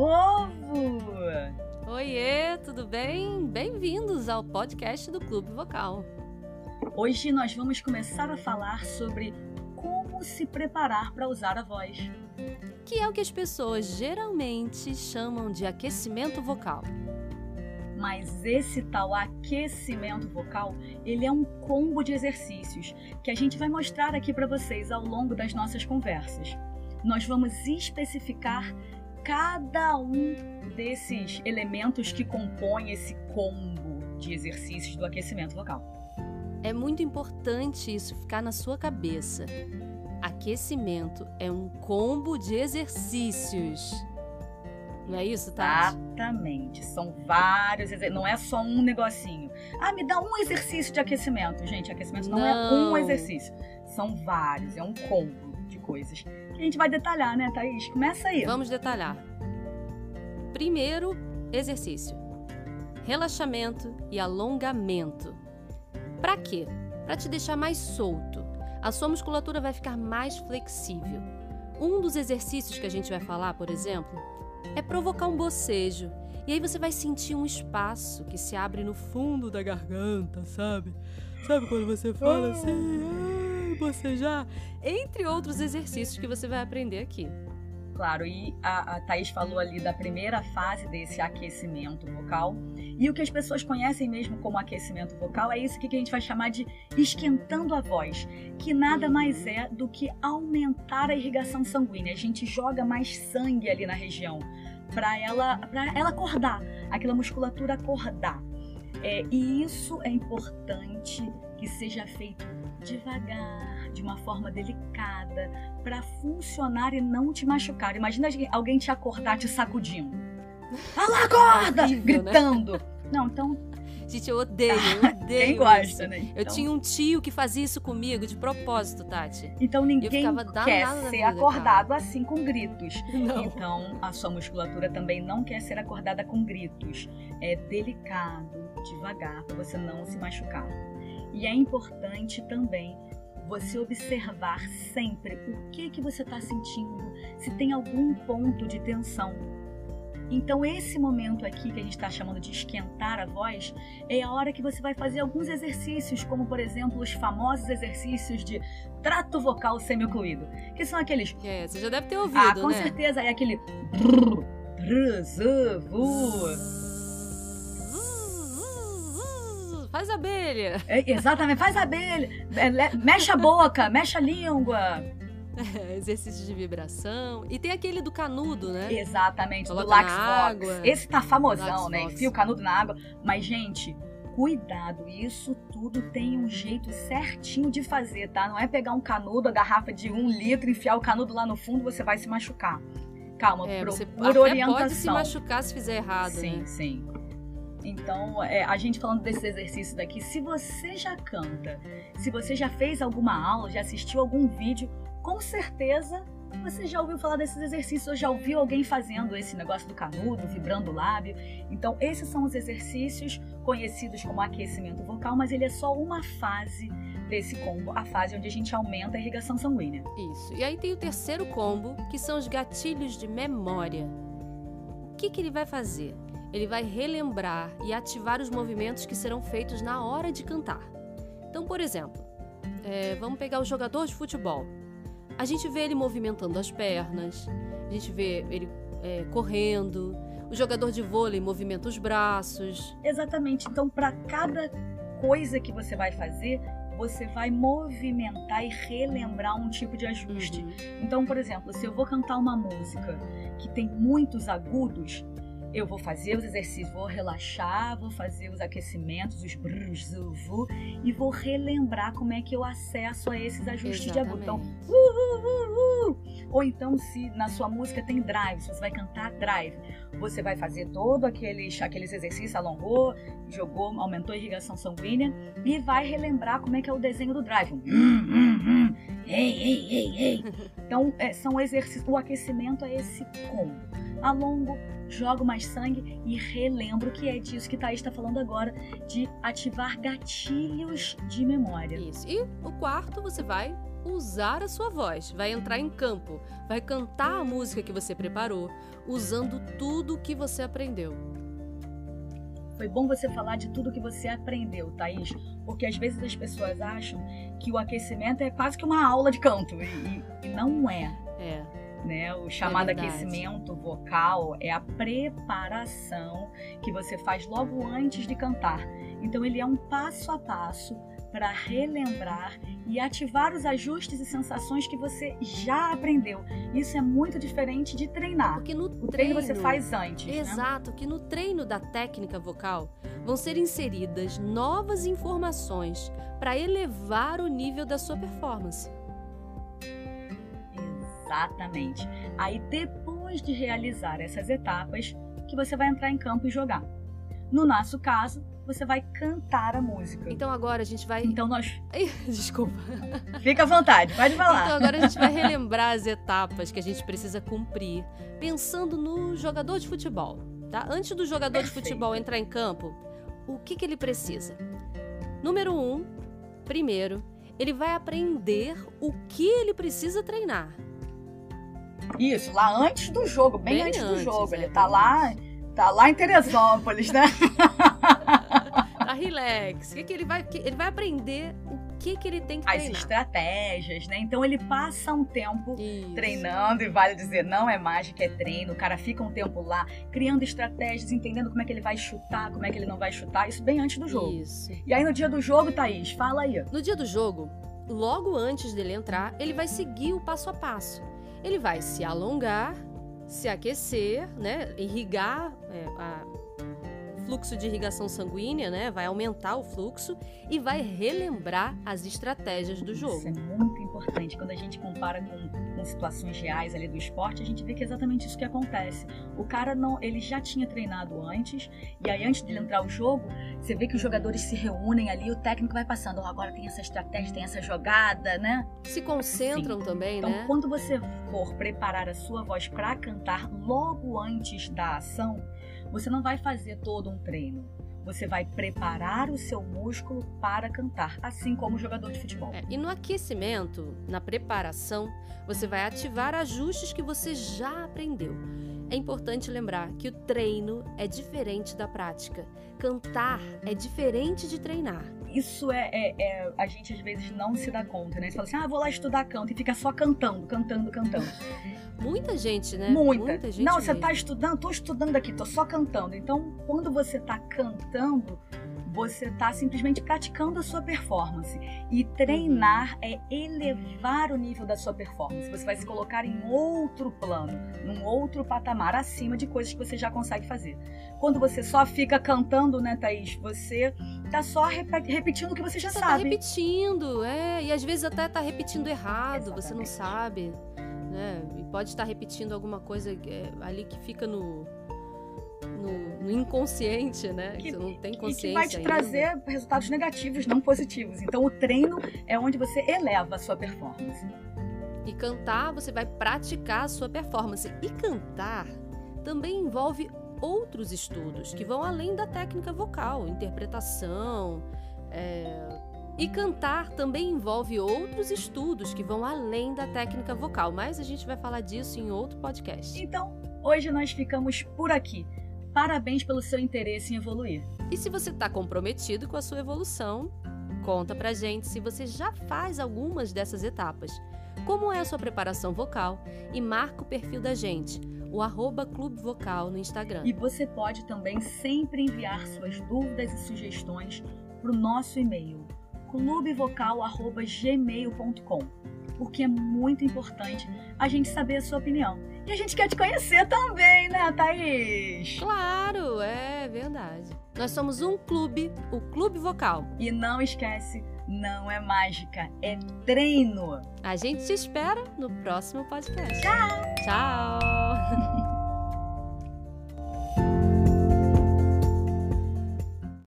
povo! Oiê, tudo bem? Bem-vindos ao podcast do Clube Vocal. Hoje nós vamos começar a falar sobre como se preparar para usar a voz. Que é o que as pessoas geralmente chamam de aquecimento vocal. Mas esse tal aquecimento vocal, ele é um combo de exercícios que a gente vai mostrar aqui para vocês ao longo das nossas conversas. Nós vamos especificar cada um desses elementos que compõem esse combo de exercícios do aquecimento vocal. É muito importante isso ficar na sua cabeça. Aquecimento é um combo de exercícios. Não é isso, Tati? Exatamente. São vários exercícios. Não é só um negocinho. Ah, me dá um exercício de aquecimento. Gente, aquecimento não, é não é um exercício. São vários. É um combo de coisas. A gente vai detalhar, né, Thaís? Começa aí. Vamos detalhar. Primeiro exercício: relaxamento e alongamento. Para quê? Para te deixar mais solto. A sua musculatura vai ficar mais flexível. Um dos exercícios que a gente vai falar, por exemplo, é provocar um bocejo. E aí você vai sentir um espaço que se abre no fundo da garganta, sabe? Sabe quando você fala assim, ai, bocejar? Entre outros exercícios que você vai aprender aqui claro. E a, a Thaís falou ali da primeira fase desse aquecimento vocal. E o que as pessoas conhecem mesmo como aquecimento vocal é isso que a gente vai chamar de esquentando a voz, que nada mais é do que aumentar a irrigação sanguínea. A gente joga mais sangue ali na região para ela, para ela acordar, aquela musculatura acordar. É, e isso é importante que seja feito devagar, de uma forma delicada, para funcionar e não te machucar. Imagina alguém te acordar te sacudindo. Fala, acorda! Horrível, né? Gritando. Né? Não, então Gente, eu odeio, eu odeio. Quem gosta, né? Então... Eu tinha um tio que fazia isso comigo de propósito, Tati. Então ninguém quer ser vida, acordado cara. assim com gritos. Não. Então a sua musculatura também não quer ser acordada com gritos. É delicado, devagar, para você não se machucar. E é importante também você observar sempre o que que você está sentindo, se tem algum ponto de tensão. Então esse momento aqui que a gente está chamando de esquentar a voz é a hora que você vai fazer alguns exercícios, como por exemplo os famosos exercícios de trato vocal semi-ocluído, que são aqueles. É, você já deve ter ouvido, Ah, com né? certeza é aquele. Brrr, brrr, zu, Faz abelha. É, exatamente, faz abelha. É, mexe a boca, mexe a língua. É, exercício de vibração. E tem aquele do canudo, né? Exatamente, Coloca do Lax Água. Esse tá famosão, né? Enfia o canudo na água. Mas, gente, cuidado, isso tudo tem um jeito certinho de fazer, tá? Não é pegar um canudo, a garrafa de um litro, enfiar o canudo lá no fundo, você vai se machucar. Calma, é, procura orientação. pode se machucar se fizer errado, sim, né? Sim, sim. Então, é, a gente falando desses exercícios daqui, se você já canta, se você já fez alguma aula, já assistiu algum vídeo, com certeza você já ouviu falar desses exercícios, ou já ouviu alguém fazendo esse negócio do canudo, vibrando o lábio. Então, esses são os exercícios conhecidos como aquecimento vocal, mas ele é só uma fase desse combo, a fase onde a gente aumenta a irrigação sanguínea. Isso. E aí tem o terceiro combo, que são os gatilhos de memória. O que, que ele vai fazer? Ele vai relembrar e ativar os movimentos que serão feitos na hora de cantar. Então, por exemplo, é, vamos pegar o jogador de futebol. A gente vê ele movimentando as pernas, a gente vê ele é, correndo, o jogador de vôlei movimenta os braços. Exatamente. Então, para cada coisa que você vai fazer, você vai movimentar e relembrar um tipo de ajuste. Uhum. Então, por exemplo, se eu vou cantar uma música que tem muitos agudos, eu vou fazer os exercícios, vou relaxar, vou fazer os aquecimentos, os brrrs, e vou relembrar como é que eu acesso a esses ajustes Exatamente. de agudo. Então, uh, uh, uh, ou então se na sua música tem drive, se você vai cantar drive, você vai fazer todo aqueles, aqueles exercícios, alongou, jogou, aumentou a irrigação sanguínea e vai relembrar como é que é o desenho do drive. Hum, hum, hum. Ei, ei, ei, ei. Então, é, são exercícios, o aquecimento é esse como alongo, jogo mais sangue e relembro que é disso que Thaís está falando agora, de ativar gatilhos de memória. Isso. E o quarto você vai usar a sua voz, vai entrar em campo, vai cantar a música que você preparou, usando tudo o que você aprendeu. Foi bom você falar de tudo que você aprendeu, Thaís, porque às vezes as pessoas acham que o aquecimento é quase que uma aula de canto, e, e não é. É. Né? O chamado é aquecimento vocal é a preparação que você faz logo antes de cantar. Então ele é um passo a passo para relembrar e ativar os ajustes e sensações que você já aprendeu. Isso é muito diferente de treinar. Porque no o treino, treino você faz antes. né? Exato, né? que no treino da técnica vocal vão ser inseridas novas informações para elevar o nível da sua performance. Exatamente. Aí depois de realizar essas etapas, que você vai entrar em campo e jogar. No nosso caso, você vai cantar a música. Então agora a gente vai. Então nós. Desculpa. Fica à vontade, pode falar. Então agora a gente vai relembrar as etapas que a gente precisa cumprir, pensando no jogador de futebol. Tá? Antes do jogador Perfeito. de futebol entrar em campo, o que, que ele precisa? Número um, primeiro, ele vai aprender o que ele precisa treinar. Isso, lá antes do jogo, bem, bem antes, antes, do jogo. É, ele tá lá, tá lá em Teresópolis, né? tá relax. O que, que ele vai. Ele vai aprender o que, que ele tem que As treinar. estratégias, né? Então ele passa um tempo Isso. treinando, e vale dizer, não é mágica, é treino. O cara fica um tempo lá, criando estratégias, entendendo como é que ele vai chutar, como é que ele não vai chutar. Isso bem antes do jogo. Isso. E aí no dia do jogo, Thaís, fala aí. No dia do jogo, logo antes dele entrar, ele vai seguir o passo a passo. Ele vai se alongar, se aquecer, né? Irrigar é, a fluxo de irrigação sanguínea, né? Vai aumentar o fluxo e vai relembrar as estratégias do jogo. Isso é muito importante. Quando a gente compara com, com, situações reais ali do esporte, a gente vê que é exatamente isso que acontece. O cara não, ele já tinha treinado antes, e aí antes de ele entrar o jogo, você vê que os jogadores se reúnem ali, o técnico vai passando, oh, agora tem essa estratégia, tem essa jogada, né? Se concentram Sim. também, então, né? Então, quando você for preparar a sua voz para cantar logo antes da ação, você não vai fazer todo um treino. Você vai preparar o seu músculo para cantar, assim como o jogador de futebol. É, e no aquecimento, na preparação, você vai ativar ajustes que você já aprendeu. É importante lembrar que o treino é diferente da prática. Cantar é diferente de treinar. Isso é, é, é, a gente às vezes não se dá conta, né? Você fala assim, ah, vou lá estudar canto e fica só cantando, cantando, cantando. Muita gente, né? Muita. Muita gente não, mesmo. você tá estudando, tô estudando aqui, tô só cantando. Então, quando você tá cantando, você está simplesmente praticando a sua performance. E treinar é elevar o nível da sua performance. Você vai se colocar em outro plano, num outro patamar, acima de coisas que você já consegue fazer. Quando você só fica cantando, né, Thaís? Você tá só repetindo o que você já você sabe. Tá repetindo, é. E às vezes até tá repetindo errado, Exatamente. você não sabe. Né? E pode estar repetindo alguma coisa é, ali que fica no no, no inconsciente, né? Que, você não tem consciência. E que vai te ainda. trazer resultados negativos, não positivos. Então, o treino é onde você eleva a sua performance. E cantar, você vai praticar a sua performance. E cantar também envolve outros estudos que vão além da técnica vocal, interpretação. É... E cantar também envolve outros estudos que vão além da técnica vocal, mas a gente vai falar disso em outro podcast. Então, hoje nós ficamos por aqui. Parabéns pelo seu interesse em evoluir. E se você está comprometido com a sua evolução, conta pra gente se você já faz algumas dessas etapas. Como é a sua preparação vocal e marca o perfil da gente, o arroba Clube Vocal no Instagram. E você pode também sempre enviar suas dúvidas e sugestões para o nosso e-mail clubevocal.gmail.com porque é muito importante a gente saber a sua opinião. E a gente quer te conhecer também, né, Thaís? Claro, é verdade. Nós somos um clube, o Clube Vocal. E não esquece, não é mágica, é treino. A gente te espera no próximo podcast. Tchau! Tchau!